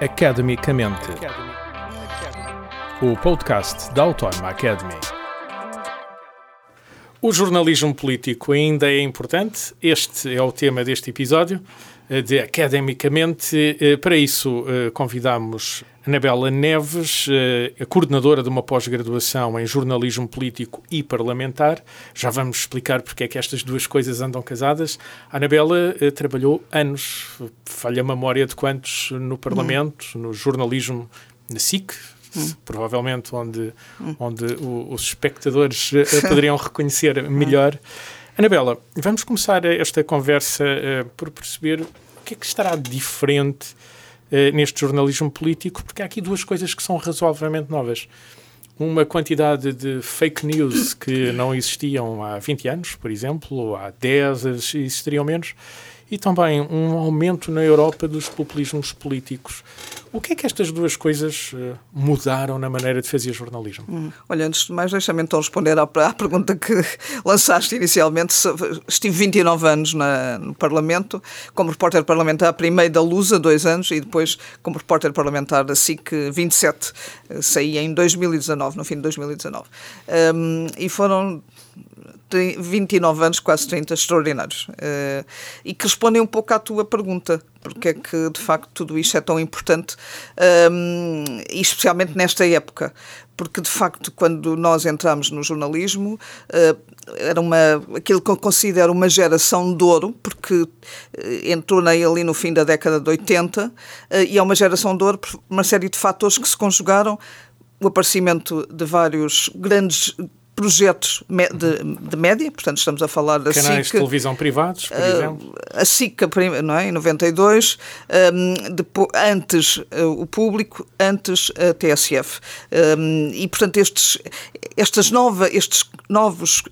Academicamente. O podcast da Autónoma Academy. O jornalismo político ainda é importante? Este é o tema deste episódio de Academicamente. Eh, para isso, eh, convidamos Anabela Neves, eh, a coordenadora de uma pós-graduação em jornalismo político e parlamentar. Já vamos explicar porque é que estas duas coisas andam casadas. A Anabela trabalhou anos, falha a memória de quantos no Parlamento, hum. no jornalismo na SIC, Hum. provavelmente onde, hum. onde o, os espectadores poderiam reconhecer melhor. Anabela, vamos começar esta conversa uh, por perceber o que é que estará diferente uh, neste jornalismo político, porque há aqui duas coisas que são razoavelmente novas. Uma quantidade de fake news que não existiam há 20 anos, por exemplo, ou há 10 existiriam menos, e também um aumento na Europa dos populismos políticos. O que é que estas duas coisas uh, mudaram na maneira de fazer jornalismo? Hum. Olha, antes de mais, deixa-me então responder à, à, pergunta que lançaste inicialmente. Estive 29 anos na, no Parlamento, como repórter parlamentar, primeiro da Lusa, dois anos, e depois como repórter parlamentar da SIC, 27. Saí em 2019, no fim de 2019. Um, e foram 29 anos, quase 30, extraordinários. Uh, e que respondem um pouco à tua pergunta, porque é que de facto tudo isto é tão importante, um, ehm, especialmente nesta época. Porque de facto, quando nós entramos no jornalismo, uh, era uma, aquilo que eu considero uma geração de ouro, porque uh, entrou ali no fim da década de 80, e é uma geração de ouro por uma série de fatores que se conjugaram o aparecimento de vários grandes projetos de, de, média, portanto estamos a falar da Canais SIC, de televisão privados, por uh, exemplo. A SIC, não é, em 92, um, depois, antes uh, o público, antes a TSF. Um, e, portanto, estes, estas nova, estes novos,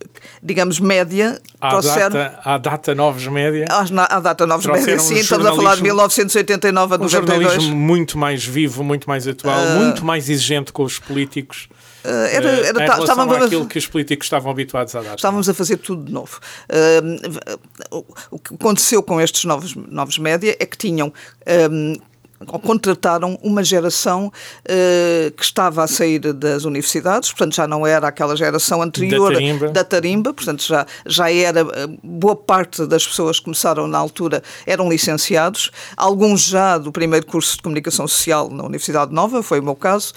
digamos, média à trouxeram... Data, à data novos média. À, à data novos média, sim, estamos a falar de 1989 a 92. Um jornalismo muito mais vivo, muito mais atual, uh, muito mais exigente com os políticos. Eh, era, era, em estávamos àquilo que os políticos estavam habituados a dar. Estávamos a fazer tudo de novo. Uh, o que aconteceu com estes novos, novos média é que tinham um, contrataram uma geração uh, que estava a sair das universidades, portanto já não era aquela geração anterior da tarimba, da tarimba portanto já, já era, eh, boa parte das pessoas que começaram na altura eram licenciados, alguns já do primeiro curso de Comunicação Social na Universidade Nova, foi o meu caso,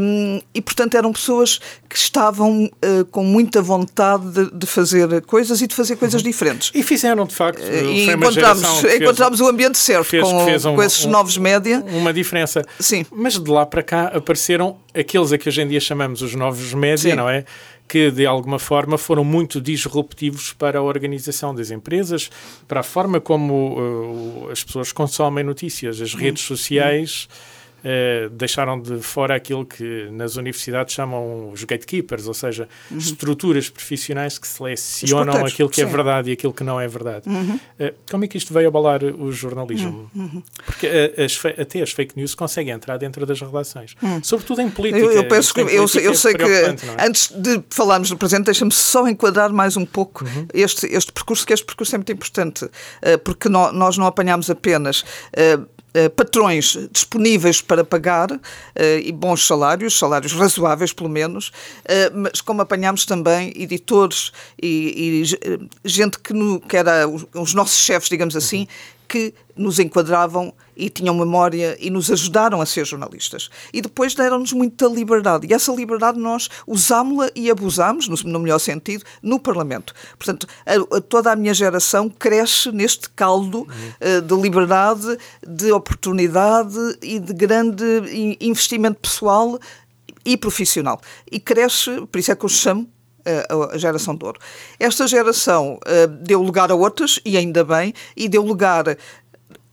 um, e portanto eram pessoas que estavam uh, com muita vontade de, de, fazer coisas e de fazer coisas uhum. diferentes. E fizeram, de facto. e encontramos, encontramos o ambiente certo fez, com, fez um, com esses um, novos médios média. Uma diferença. Sim. Mas de lá para cá apareceram aqueles a que hoje em dia chamamos os novos média, Sim. não é? que de alguma forma foram muito disruptivos para a organização das empresas, para a forma como uh, as pessoas consomem notícias, as redes hum. sociais. Hum eh, deixaram de fora aquilo que nas universidades chamam os gatekeepers, ou seja, uhum. estruturas profissionais que selecionam aquilo que sim. é verdade e aquilo que não é verdade. Uhum. Uh, como é que isto veio abalar o jornalismo? Uhum. uhum. Porque uh, as, até as fake news conseguem entrar dentro das redações, uhum. sobretudo em política. Eu, eu penso que, eu, eu é sei que, é? antes de falarmos do presente, deixa-me só enquadrar mais um pouco uhum. este, este percurso, que este percurso é muito importante, porque nós não apanhamos apenas eh, patrões disponíveis para pagar uh, e bons salários, salários razoáveis pelo menos, uh, mas como apanhámos também editores e, e gente que, no, que era os nossos chefes, digamos assim, que nos enquadravam e tinham memória e nos ajudaram a ser jornalistas. E depois deram-nos muita liberdade. E essa liberdade nós usámos-la e abusámos, no, melhor sentido, no Parlamento. Portanto, a, a, toda a minha geração cresce neste caldo uh, de liberdade, de oportunidade e de grande investimento pessoal e profissional. E cresce, por isso é que eu chamo a geração de ouro. Esta geração uh, deu lugar a outras, e ainda bem, e deu lugar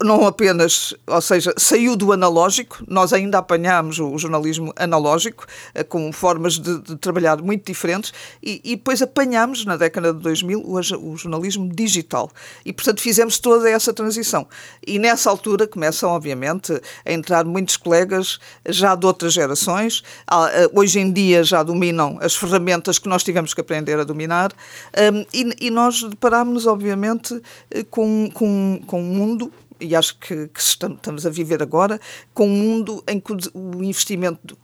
não apenas, ou seja, saiu do analógico, nós ainda apanhámos o jornalismo analógico, eh, com formas de, de trabalhar muito diferentes, e, e, depois apanhámos, na década de 2000, o, o, jornalismo digital. E, portanto, fizemos toda essa transição. E nessa altura começam, obviamente, a entrar muitos colegas já de outras gerações, eh, hoje em dia já dominam as ferramentas que nós tivemos que aprender a dominar, e, e nós deparámos-nos, obviamente, eh, com, com, com um mundo e acho que, que estamos a viver agora, com um mundo em que o investimento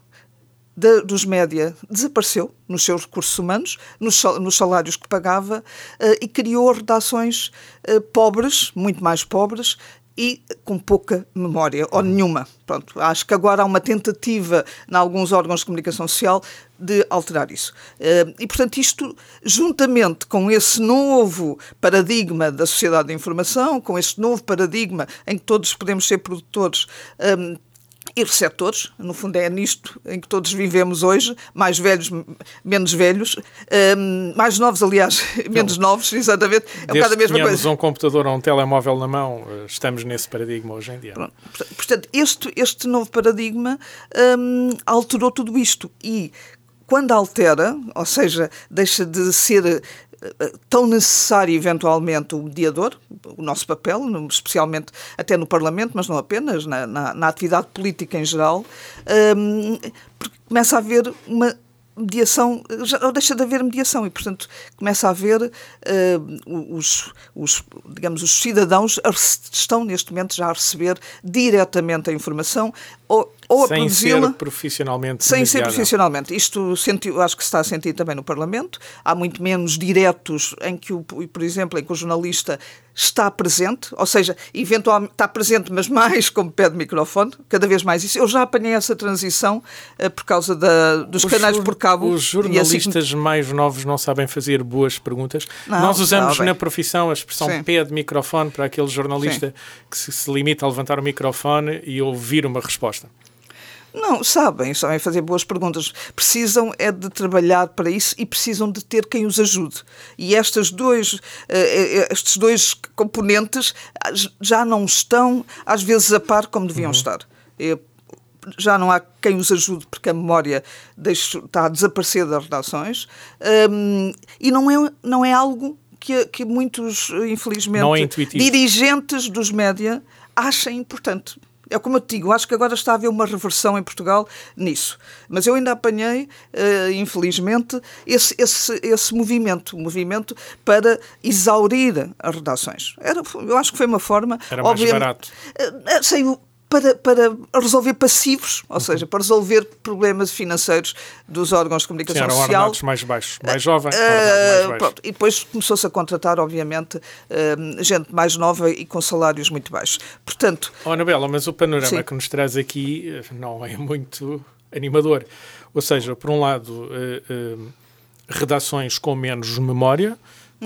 de, dos média desapareceu nos seus recursos humanos, nos, nos salários que pagava uh, e criou redações uh, pobres, muito mais pobres, e com pouca memória, ou nenhuma. Pronto, acho que agora há uma tentativa em alguns órgãos de comunicação social de alterar isso. Uh, e, portanto, isto, juntamente com esse novo paradigma da sociedade da informação, com este novo paradigma em que todos podemos ser produtores um, e receptores, no fundo é nisto em que todos vivemos hoje, mais velhos, menos velhos, um, mais novos, aliás, menos Não. novos, exatamente, é um bocado a mesma coisa. um computador ou um telemóvel na mão, eh, estamos nesse paradigma hoje em dia. Pronto. Portanto, este, este novo paradigma um, alterou tudo isto e quando altera, ou seja, deixa de ser tão necessário eventualmente o mediador, o nosso papel, especialmente até no Parlamento, mas não apenas, na, na, na atividade política em geral, um, porque começa a haver uma mediação, já deixa de haver mediação e, portanto, começa a haver uh, os, os, digamos, os cidadãos estão neste momento já a receber diretamente a informação ou, ou sem a ser profissionalmente sem ser profissionalmente. Isto senti, acho que se está a sentir também no Parlamento. Há muito menos diretos em que o, por exemplo em que o jornalista está presente, ou seja, eventualmente está presente, mas mais como pede microfone, cada vez mais isso. Eu já apanhei essa transição uh, por causa da, dos os canais por cabo. Os jornalistas assim... mais novos não sabem fazer boas perguntas. Não, Nós usamos na profissão a expressão Sim. pede microfone para aquele jornalista Sim. que se, se limita a levantar o microfone e ouvir uma resposta. Não, sabem, sabem fazer boas perguntas. Precisam é de trabalhar para isso e precisam de ter quem os ajude. E estas dois, eh, eh, estes dois componentes já não estão, às vezes, a par como deviam uhum. estar. já não há quem os ajude porque a memória está a desaparecer das redações um, e não é, não é algo que, que muitos, infelizmente, é dirigentes dos média achem importante é como eu te digo, acho que agora está a haver uma reversão em Portugal nisso. Mas eu ainda apanhei, uh, infelizmente, esse, esse, esse movimento, um movimento para exaurir as redações. Era, eu acho que foi uma forma. Era mais barato. Uh, sei, para, para resolver passivos, ou uhum. seja, para resolver problemas financeiros dos órgãos de comunicação Sim, social. Sim, mais baixos, mais jovem. Uh, mais pronto, e depois começou-se a contratar, obviamente, uh, gente mais nova e com salários muito baixos. Portanto... Oh, Anabela, mas o panorama sim. que nos traz aqui eh, não é muito animador. Ou seja, por um lado, uh, redações com menos memória,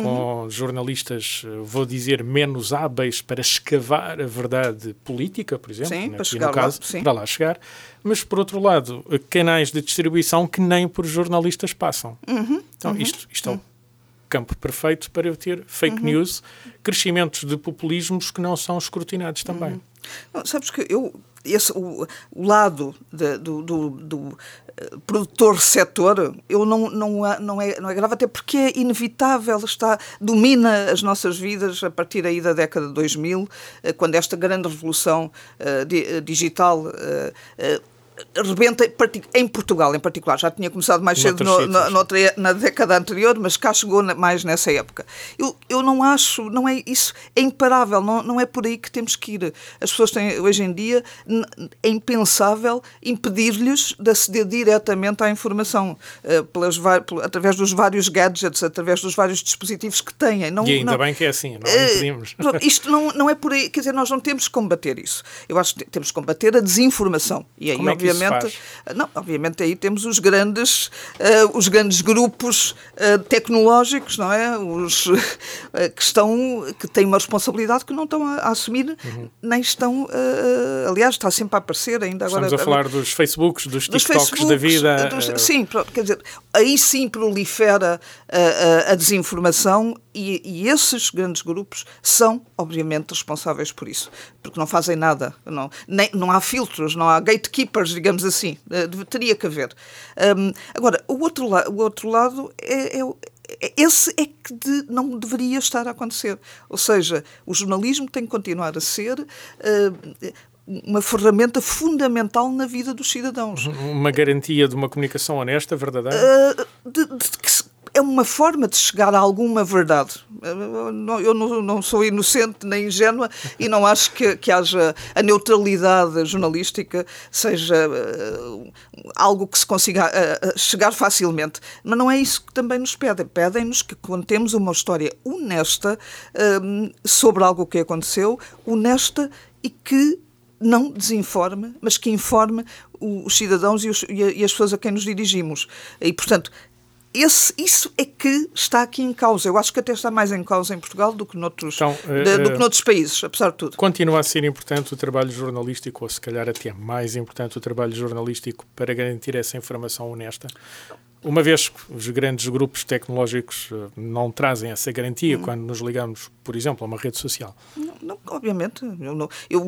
com uhum. jornalistas, eh, vou dizer, menos hábeis para escavar a verdade política, por exemplo, sim, né, para, chegar no caso, lá, sim. para lá chegar, mas por outro lado, canais de distribuição que nem por jornalistas passam. Uhum. Então, uhum. isto, isto é o campo perfeito para eu ter fake uhum. news, crescimentos de populismos que não são escrutinados também. Não, sabes que eu esse, o, o lado de, do, do, do uh, produtor-receptor, eu não, não, não, é, não é grave, até porque é inevitável, está, domina as nossas vidas a partir aí da década de 2000, uh, quando esta grande revolução uh, di, digital rebenta em Portugal em particular. Já tinha começado mais cedo no, no, noutra, na década anterior, mas cá chegou mais nessa época. Eu, eu não acho, não é isso, é imparável, não, não é por aí que temos que ir. As pessoas têm, hoje em dia, é impensável impedir-lhes de aceder diretamente à informação, uh, pelas, através dos vários gadgets, através dos vários dispositivos que têm. Não, e ainda não, bem que é assim, não uh, impedimos. Isto não, não é por aí, quer dizer, nós não temos que combater isso. Eu acho que temos que combater a desinformação. E aí, Como obviamente, obviamente, não, obviamente aí temos os grandes, uh, os grandes grupos uh, tecnológicos, não é? Os uh, que estão, que têm uma responsabilidade que não estão a, a assumir, uhum. nem estão, aliás, está sempre a aparecer ainda agora. Estamos a falar dos Facebooks, dos, dos TikToks Facebooks, da vida. Dos, sim, quer dizer, aí sim prolifera a, a, a desinformação e, e, esses grandes grupos são, obviamente, responsáveis por isso, porque não fazem nada, não, nem, não há filtros, não há gatekeepers, digamos assim, uh, teria que haver. Um, agora, o outro, o outro lado é, é, é esse é que de, não deveria estar a acontecer. Ou seja, o jornalismo tem que continuar a ser. Uh, uma ferramenta fundamental na vida dos cidadãos. Uma garantia de uma comunicação honesta, verdadeira? Uh, de, de, é uma forma de chegar a alguma verdade. Eu não, sou inocente nem ingênua e não acho que, que haja a neutralidade jornalística seja uh, algo que se consiga uh, chegar facilmente. Mas não é isso que também nos pedem. Pedem-nos que contemos uma história honesta sobre algo que aconteceu, honesta e que não desinforme, mas que informe os cidadãos e, os, e, as pessoas a quem nos dirigimos. E, portanto, esse, isso é que está aqui em causa. Eu acho que até está mais em causa em Portugal do que noutros, então, uh, de, do que noutros países, apesar de tudo. Continua a ser importante o trabalho jornalístico, ou se calhar até mais importante o trabalho jornalístico para garantir essa informação honesta? Uma vez que os grandes grupos tecnológicos eh, não trazem essa garantia hum. quando nos ligamos, por exemplo, a uma rede social. Não, não obviamente. Eu não, eu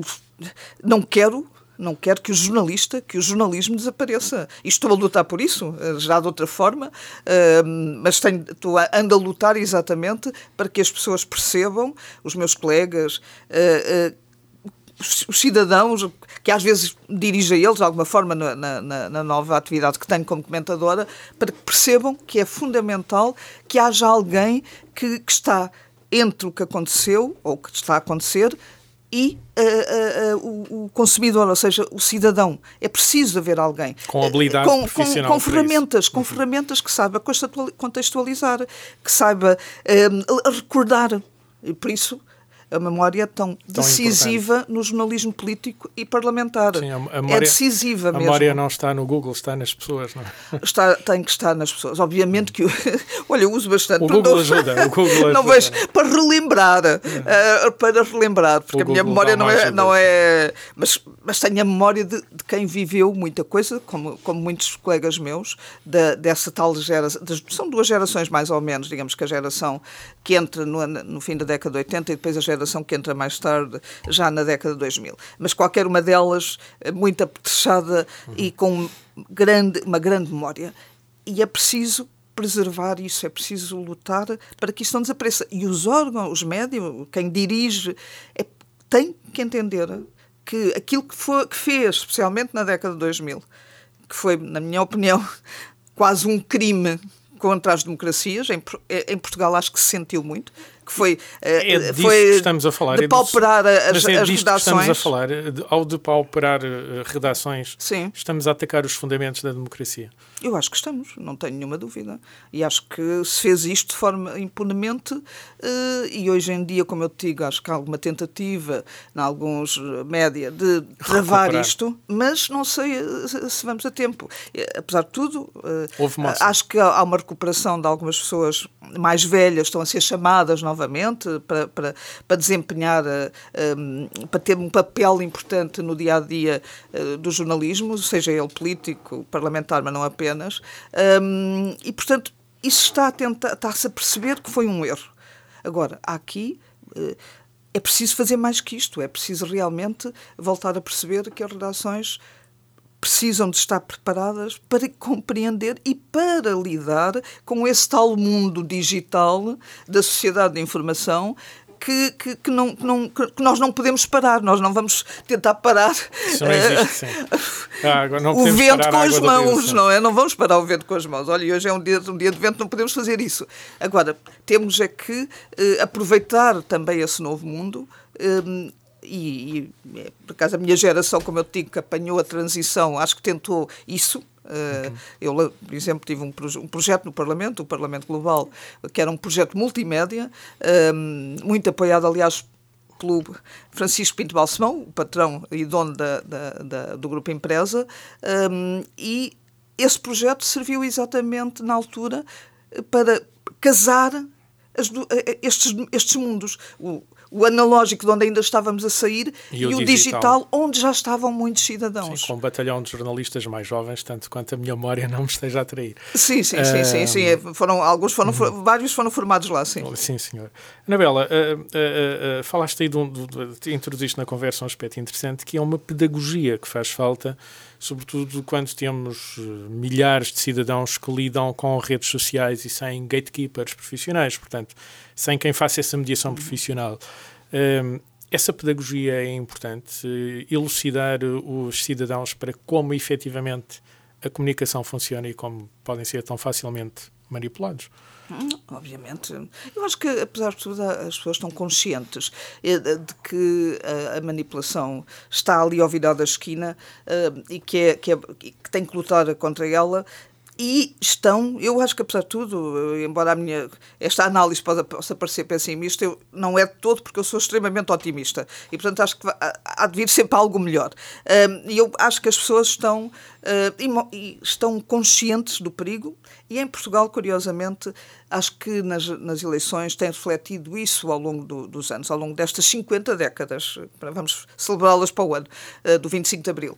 não quero não quero que o jornalista, que o jornalismo desapareça. E estou a lutar por isso, eh, já de outra forma, eh, mas tenho, estou a, ando a lutar exatamente para que as pessoas percebam, os meus colegas, os cidadãos, que às vezes dirijo a eles de alguma forma na, na, na, nova atividade que tenho como comentadora, para que percebam que é fundamental que haja alguém que, que está entre o que aconteceu ou o que está a acontecer e uh, uh, uh, o, consumidor, ou seja, o cidadão. É preciso haver alguém com habilidade com, profissional com, com ferramentas, com uhum. ferramentas que saiba contextualizar, que saiba recordar. E por isso a memória tão, tão decisiva importante. no jornalismo político e parlamentar. Sim, a, a memória, é decisiva mesmo. A memória não está no Google, está nas pessoas, não é? Está, tem que estar nas pessoas. Obviamente que, olha, eu uso bastante. O Google não, ajuda. O Google não vejo, para relembrar, é. uh, para relembrar, porque o a minha Google memória não é, não é, mas, mas tenho a memória de, de, quem viveu muita coisa, como, como muitos colegas meus, da, dessa tal geração, são duas gerações mais ou menos, digamos que a geração que entra no, no fim da década de 80 e depois a geração que entra mais tarde, já na década de 2000. Mas qualquer uma delas eh, muito apetrechada uhum. e com grande, uma grande memória. E é preciso preservar isso, é preciso lutar para que isso não desapareça. E os órgãos, os médios, quem dirige, é, tem que entender que aquilo que, foi, que fez, especialmente na década de 2000, que foi, na minha opinião, quase um crime contra as democracias, em, em Portugal acho que se sentiu muito, que foi, eh, é foi que estamos a falar. de pauperar é as, é as redações. estamos a falar. Ao depauperar uh, redações, Sim. estamos a atacar os fundamentos da democracia. Eu acho que estamos, não tenho nenhuma dúvida. E acho que se fez isto de forma impunemente uh, e hoje em dia, como eu te digo, acho que há alguma tentativa, em alguns média, de travar isto, mas não sei se vamos a tempo. Apesar de tudo, acho que há uma recuperação de algumas pessoas mais velhas, estão a ser chamadas novamente novamente para, para, para desempenhar, eh, um, para ter um papel importante no dia a dia uh, do jornalismo, seja ele político, parlamentar, mas não apenas. Um, e, portanto, isso está a tentar, está-se a perceber que foi um erro. Agora, aqui. Uh, é preciso fazer mais que isto, é preciso realmente voltar a perceber que as redações precisam de estar preparadas para compreender e para lidar com esse tal mundo digital da sociedade de informação que, que, que, não, não, que nós não podemos parar, nós não vamos tentar parar existe, não o vento com as mãos, não é? Não vamos parar o vento com as mãos. Olha, hoje é um dia, um dia de vento, não podemos fazer isso. Agora, temos é que eh, aproveitar também esse novo mundo eh, e, e, é, por acaso a minha geração, como eu te digo, que apanhou a transição, acho que tentou isso. Uh, eu, por exemplo, tive um, proje um, projeto no Parlamento, o Parlamento Global, que era um projeto multimédia, um, muito apoiado, aliás, pelo Francisco Pinto Balsemão, patrão e dono da, da, da, do Grupo Empresa, um, e esse projeto serviu exatamente na altura para casar as, estes, estes mundos. O, o analógico de onde ainda estávamos a sair e, e o, digital. digital. onde já estavam muitos cidadãos. Sim, com um batalhão de jornalistas mais jovens, tanto quanto a minha memória não me esteja a trair. Sim, sim, sim, sim, sim. É, foram, alguns foram, uhum. vários foram formados lá, sim. Sim, senhor. Anabela, uh, uh, uh, falaste aí de um, de, de, introduziste na conversa um aspecto interessante que é uma pedagogia que faz falta sobretudo quando temos milhares de cidadãos que lidam com redes sociais e sem gatekeepers profissionais, portanto, sem quem faça essa mediação profissional. Um, essa pedagogia é importante, elucidar os cidadãos para como efetivamente a comunicação funciona e como podem ser tão facilmente manipulados. Obviamente. Eu acho que, apesar de tudo, as pessoas estão conscientes eh, de que a manipulação está ali ao virar da esquina eh, e que, é, que, é, que tem que lutar contra ela e estão, eu acho que apesar de tudo, embora a minha, esta análise possa, parecer pessimista, eu, não é de todo porque eu sou extremamente otimista e portanto acho que há de vir sempre algo melhor. E eu acho que as pessoas estão, uh, e, estão conscientes do perigo e em Portugal, curiosamente, acho que nas, nas eleições tem refletido isso ao longo do, dos anos, ao longo destas 50 décadas, vamos celebrá-las para o ano, uh, do 25 de Abril.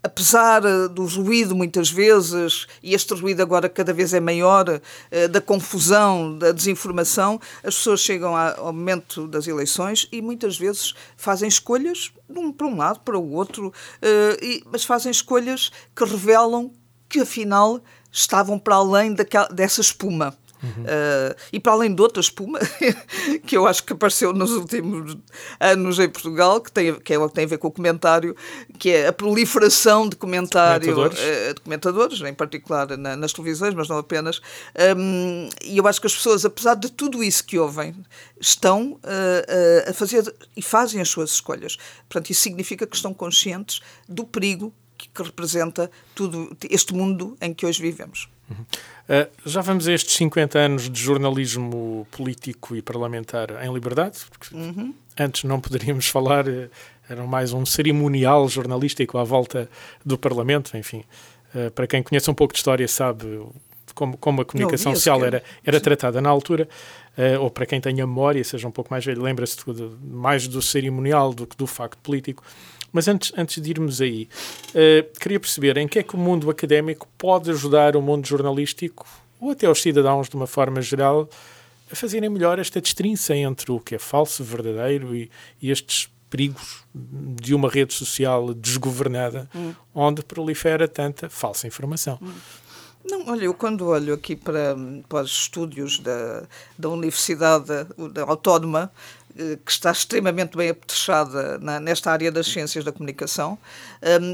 Apesar eh, do ruído muitas vezes, e este ruído agora cada vez é maior, eh, da confusão, da desinformação, as pessoas chegam ao momento das eleições e muitas vezes fazem escolhas para um lado, para o outro, mas fazem escolhas que revelam que afinal estavam para além daquela, dessa espuma. Uhum. Uh, e para além de outra espuma, que eu acho que apareceu nos últimos anos em Portugal, que tem, que, é, que tem a ver com o comentário, que é a proliferação de comentário comentadores, uh, de comentadores em particular na, nas televisões, mas não apenas. Um, e eu acho que as pessoas, apesar de tudo isso que ouvem, estão uh, a fazer e fazem as suas escolhas. Portanto, isso significa que estão conscientes do perigo que, representa tudo este mundo em que hoje vivemos. Uhum. Uh, já vamos a estes 50 anos de jornalismo político e parlamentar em liberdade, porque uhum. antes não poderíamos falar, uh, era mais um cerimonial jornalístico à volta do Parlamento, enfim. Uh, para quem conhece um pouco de história sabe como, como a comunicação social era, era tratada na altura, ou para quem tenha memória, seja um pouco mais velho, lembra-se mais do cerimonial do que do facto político. Mas antes, antes de irmos aí, uh, queria perceber em que é que o mundo académico pode ajudar o mundo jornalístico, ou até os cidadãos de uma forma geral, a fazerem melhor esta distinção entre o que é falso, verdadeiro e, e estes perigos de uma rede social desgovernada, hum. onde prolifera tanta falsa informação. Hum. Não, olha, eu quando olho aqui para, para os estúdios da, da Universidade da Autónoma, que está extremamente bem apetrechada nesta área das ciências da comunicação,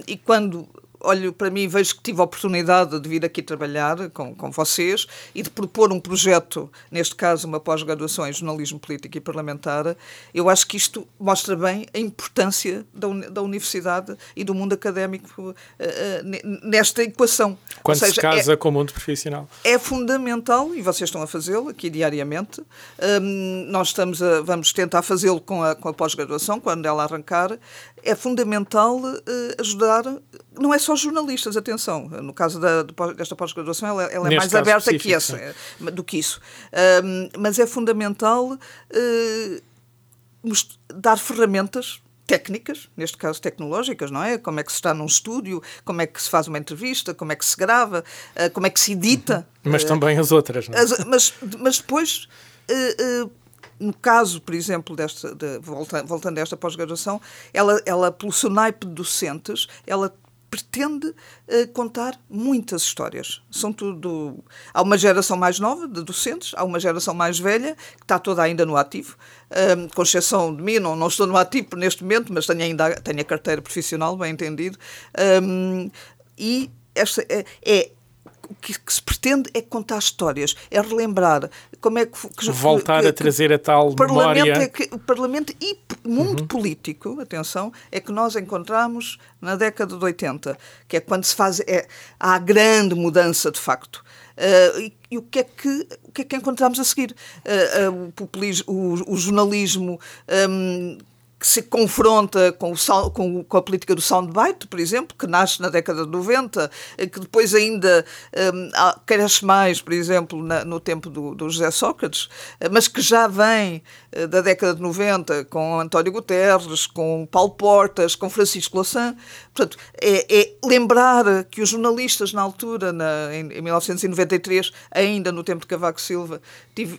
e quando olho para mim e vejo que tive a oportunidade de vir aqui trabalhar com, com vocês e de propor um projeto, neste caso uma pós-graduação em jornalismo político e parlamentar, eu acho que isto mostra bem a importância da, da universidade e do mundo académico uh, uh, nesta equação. Quando seja, se casa é, com o mundo profissional. É fundamental, e vocês estão a fazê-lo aqui diariamente, um, nós estamos a, vamos tentar fazê-lo com a, com a pós-graduação, quando ela arrancar, é fundamental uh, ajudar, não é só jornalistas, atenção, no caso da, desta pós-graduação ela, ela é mais aberta que essa, do que isso, uh, mas é fundamental uh, dar ferramentas técnicas, neste caso tecnológicas, não é? Como é que se está num estúdio, como é que se faz uma entrevista, como é que se grava, uh, como é que se edita. Uhum. Mas também as outras, não é? As, mas, mas depois uh, uh, no caso, por exemplo, desta, de, voltando, voltando a esta pós-graduação, ela, ela, pelo seu naipe de docentes, ela pretende uh, contar muitas histórias. São tudo. Há uma geração mais nova de docentes, há uma geração mais velha, que está toda ainda no ativo, um, com exceção de mim, não, não estou no ativo neste momento, mas tenho ainda tenho a carteira profissional, bem entendido. Um, e esta é, é o que, que, se pretende é contar histórias, é relembrar como é que. que Voltar que, a trazer a tal parlamento memória. É que, o Parlamento e mundo uhum. político, atenção, é que nós encontramos na década de 80, que é quando se faz. É, há a grande mudança de facto. Uh, e, e, o que é que o que é que encontramos a seguir? Uh, uh, o, o, o jornalismo um, que se confronta com, o, com, com, a política do soundbite, por exemplo, que nasce na década de 90, eh, que depois ainda um, cresce mais, por exemplo, na, no tempo do, do, José Sócrates, eh, mas que já vem uh, da década de 90 com António Guterres, com Paulo Portas, com Francisco Louçã. Portanto, é, é lembrar que os jornalistas na altura, na, em, em 1993, ainda no tempo de Cavaco Silva,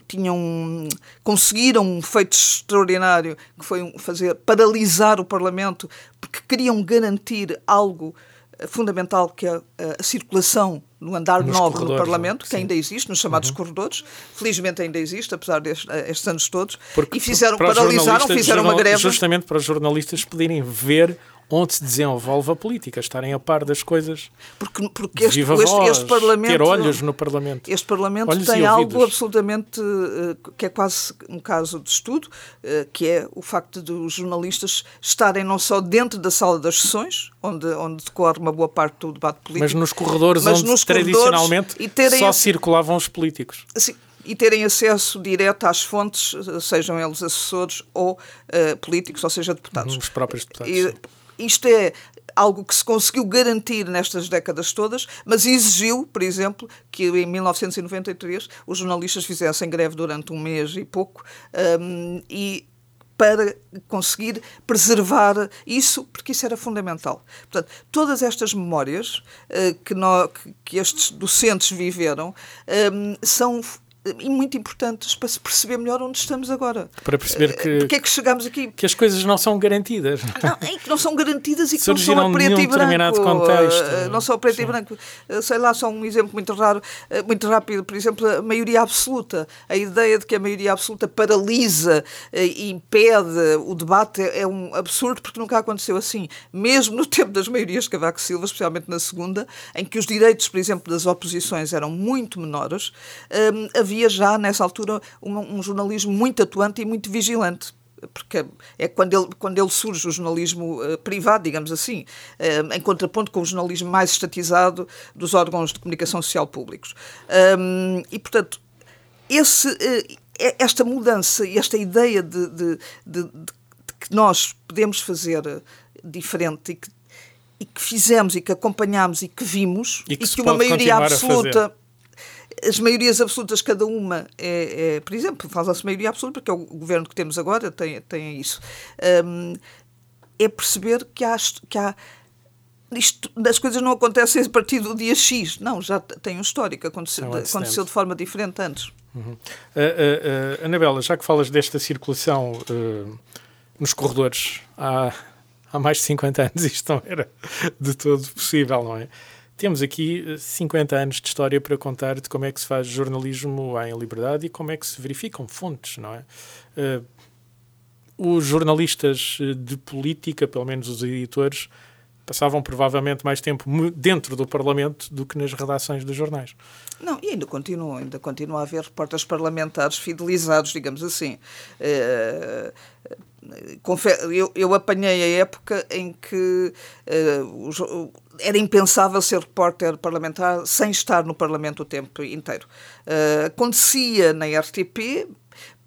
tinham, conseguiram um feito extraordinário, que foi fazer paralisar o Parlamento porque queriam garantir algo eh, fundamental que é a, a circulação no andar nos 9 do Parlamento, que ainda existe, nos chamados uhum. corredores. Felizmente ainda existe, apesar destes eh, anos todos. Porque, e fizeram, paralisaram, fizeram uma greve. Justamente para os jornalistas poderem ver onde se desenvolve a política, estarem a par das coisas. Porque, porque este, este, voz, este, Parlamento. Ter olhos no Parlamento. Este Parlamento olhos tem algo absolutamente. Uh, que é quase um caso de estudo, uh, que é o facto de os jornalistas estarem não só dentro da sala das sessões, onde, onde decorre uma boa parte do debate político, mas nos corredores mas onde nos tradicionalmente corredores, só circulavam os políticos. Assim, e terem acesso direto às fontes, sejam eles assessores ou uh, políticos, ou seja, deputados. Os próprios deputados. E, isto é algo que se conseguiu garantir nestas décadas todas, mas exigiu, por exemplo, que em 1993 os jornalistas fizessem greve durante um mês e pouco um, e para conseguir preservar isso, porque isso era fundamental. Portanto, todas estas memórias uh, que, nós, que, estes docentes viveram um, são e muito importantes para se perceber melhor onde estamos agora. Para perceber que, Porque é que chegamos aqui. Que as coisas não são garantidas. Não, é que não são garantidas e que Surgiram não são a preto e branco. Contexto. Eh, não são a preto Sim. e branco. Eh, sei lá, só um exemplo muito raro, eh, muito rápido. Por exemplo, a maioria absoluta. A ideia de que a maioria absoluta paralisa e impede o debate é um absurdo porque nunca aconteceu assim. Mesmo no tempo das maiorias de Cavaco Silva, especialmente na segunda, em que os direitos, por exemplo, das oposições eram muito menores, havia havia já, nessa altura, um, um jornalismo muito atuante e muito vigilante porque é quando ele, quando ele surge o jornalismo uh, privado, digamos assim, uh, em contraponto com o jornalismo mais estatizado dos órgãos de comunicação social públicos. Um, e, portanto, esse, uh, esta mudança e esta ideia de, de, de, de, que nós podemos fazer diferente e que, e que fizemos e que acompanhamos e que vimos e que, e que uma maioria absoluta as maiorias absolutas, cada uma é, é por exemplo, fala-se maioria absoluta, porque é o governo que temos agora tem, tem isso. Um, é perceber que há, que há isto, as coisas não acontecem a partir do dia X. Não, já tem um histórico, aconteceu, aconteceu de forma diferente antes. Uhum. Uh, uh, uh, Anabela, já que falas desta circulação nos corredores há, há mais de 50 anos, isto não era de todo possível, não é? Temos aqui 50 eh, anos de história para contar de como é que se faz jornalismo em liberdade e como é que se verificam fontes, não é? Uh, os jornalistas eh, de política, pelo menos os editores, passavam provavelmente mais tempo dentro do Parlamento do que nas redações dos jornais. Não, e ainda continua, ainda continua a haver repórteres parlamentares fidelizados, digamos assim. Uh, eu, eu apanhei a época em que uh, era impensável ser repórter parlamentar sem estar no Parlamento o tempo inteiro. Uh, acontecia na RTP,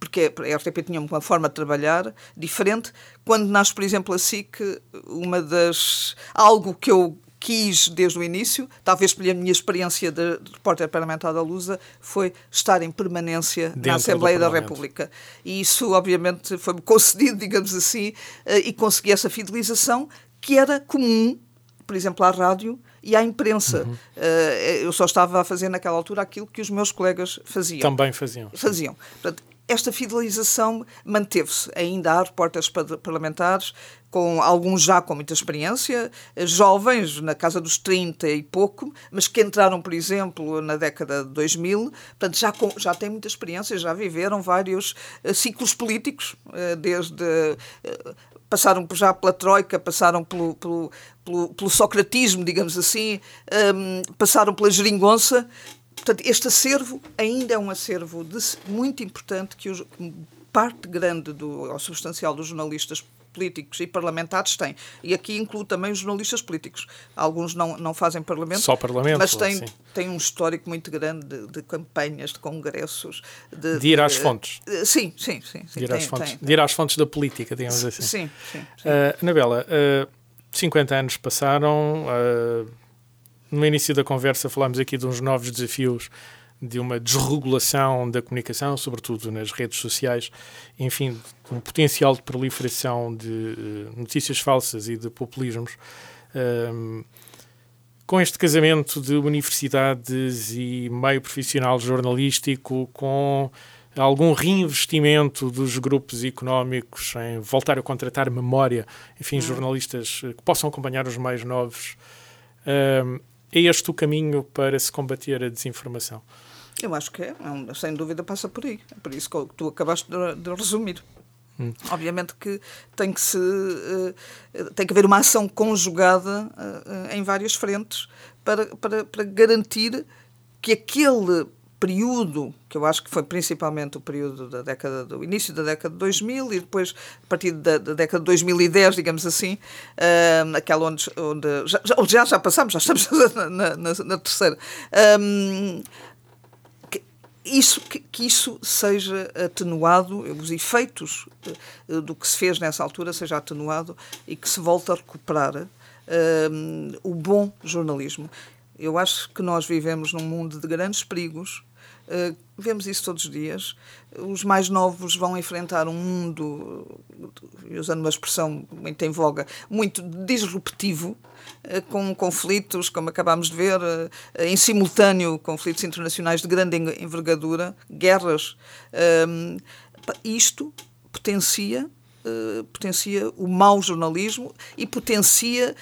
porque a RTP tinha uma forma de trabalhar diferente. Quando nasce, por exemplo, a SIC, uma das. algo que eu quis desde o início, talvez pela minha experiência de, de repórter parlamentar da Lusa, foi estar em permanência Dentro na Assembleia da República. E isso, obviamente, foi-me concedido, digamos assim, eh, e consegui essa fidelização que era comum, por exemplo, à rádio e à imprensa. Uhum. Eh, eu só estava a fazer naquela altura aquilo que os meus colegas faziam. Também faziam. Faziam. Portanto, esta fidelização manteve-se. Ainda há repórteres parlamentares, com alguns já com muita experiência, jovens, na casa dos 30 e pouco, mas que entraram, por exemplo, na década de 2000, portanto, já, com, já têm muita experiência, já viveram vários uh, ciclos políticos, uh, desde. Passaram já pela Troika, passaram pelo, pelo, pelo, pelo socratismo, digamos assim, um, passaram pela geringonça, Portanto, este acervo ainda é um acervo de, muito importante que os, parte grande do, ou substancial dos jornalistas políticos e parlamentares têm. E aqui incluo também os jornalistas políticos. Alguns não, não fazem parlamento, Só parlamento mas têm, têm um histórico muito grande de, de campanhas, de congressos. De, de ir às fontes. sim, sim, sim. sim de, ir às tem, fontes, tem, de ir às fontes da política, digamos assim. Sim, sim. sim. Uh, Anabela, uh, 50 anos passaram. Uh, no início da conversa falámos aqui de uns novos desafios de uma desregulação da comunicação, sobretudo nas redes sociais, enfim, de um potencial de proliferação de uh, notícias falsas e de populismos. Um, com este casamento de universidades e meio profissional jornalístico, com algum reinvestimento dos grupos económicos em voltar a contratar memória, enfim, hum. jornalistas que possam acompanhar os mais novos. Um, é este o caminho para se combater a desinformação? Eu acho que é, sem dúvida passa por aí. É por isso que tu acabaste de, resumir. Hum. Obviamente que tem que se tem que haver uma ação conjugada em várias frentes para, para, para garantir que aquele período, que eu acho que foi principalmente o período da década do início da década de 2000 e depois a partir da, da década de 2010, digamos assim, uh, aquela onde, onde já, já, já passamos, já estamos na, na, na terceira. Um, que isso, que, que, isso seja atenuado, os efeitos uh, do que se fez nessa altura seja atenuado e que se volte a recuperar uh, o bom jornalismo. Eu acho que nós vivemos num mundo de grandes perigos Uh, vemos isso todos os dias. Os mais novos vão enfrentar um mundo, usando uma expressão muito em voga, muito disruptivo, uh, com conflitos, como acabámos de ver, uh, em simultâneo, conflitos internacionais de grande envergadura, guerras. isto potencia potencia o mau jornalismo e potencia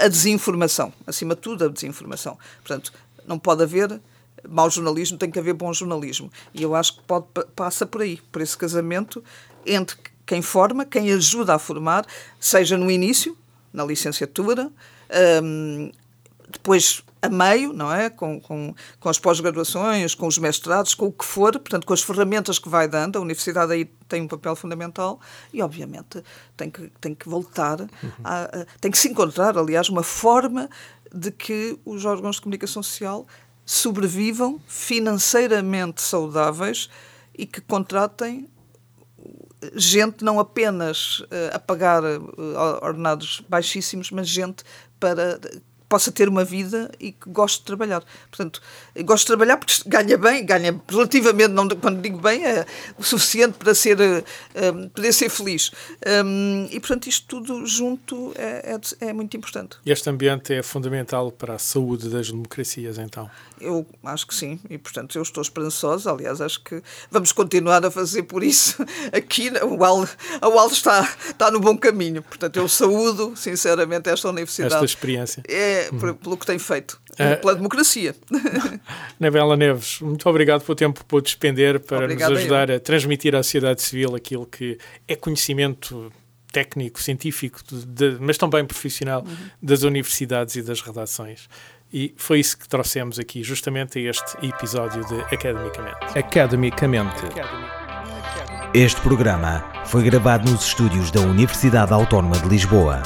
a desinformação, acima de tudo a desinformação. Portanto, não pode haver mau jornalismo, tem que haver bom jornalismo. E eu acho que pode, passa por aí, por esse casamento entre quem forma, quem ajuda a formar, seja no início, na licenciatura, um, depois a meio, não é? Com, com, com as pós-graduações, com os mestrados, com o que for, portanto, com as ferramentas que vai dando, a universidade aí tem um papel fundamental e, obviamente, tem que, tem que voltar, a, a, tem que se encontrar, aliás, uma forma de que os órgãos de comunicação social sobrevivam financeiramente saudáveis e que contratem gente não apenas uh, a pagar uh, ordenados baixíssimos, mas gente para possa ter uma vida e que goste de trabalhar. Portanto, gosto de trabalhar porque ganha bem, ganha relativamente, não, quando digo bem, é o suficiente para ser, um, poder ser feliz. Um, e, portanto, isto tudo junto é, é, é, muito importante. Este ambiente é fundamental para a saúde das democracias, então? Eu acho que sim, e, portanto, eu estou esperançosa. Aliás, acho que vamos continuar a fazer por isso aqui. O AL, a UAL está, está no bom caminho. Portanto, eu saúdo, sinceramente, esta universidade. Esta experiência. É, uhum. pelo que tem feito, uh, pela democracia. Nabela Neves, muito obrigado pelo tempo que pôde despender para Obrigada nos ajudar a, a transmitir à sociedade civil aquilo que é conhecimento técnico, científico, de, de, mas também profissional uhum. das universidades e das redações. E foi isso que trouxemos aqui, justamente a este episódio de Academicamente. Academicamente. Este programa foi gravado nos estúdios da Universidade Autónoma de Lisboa.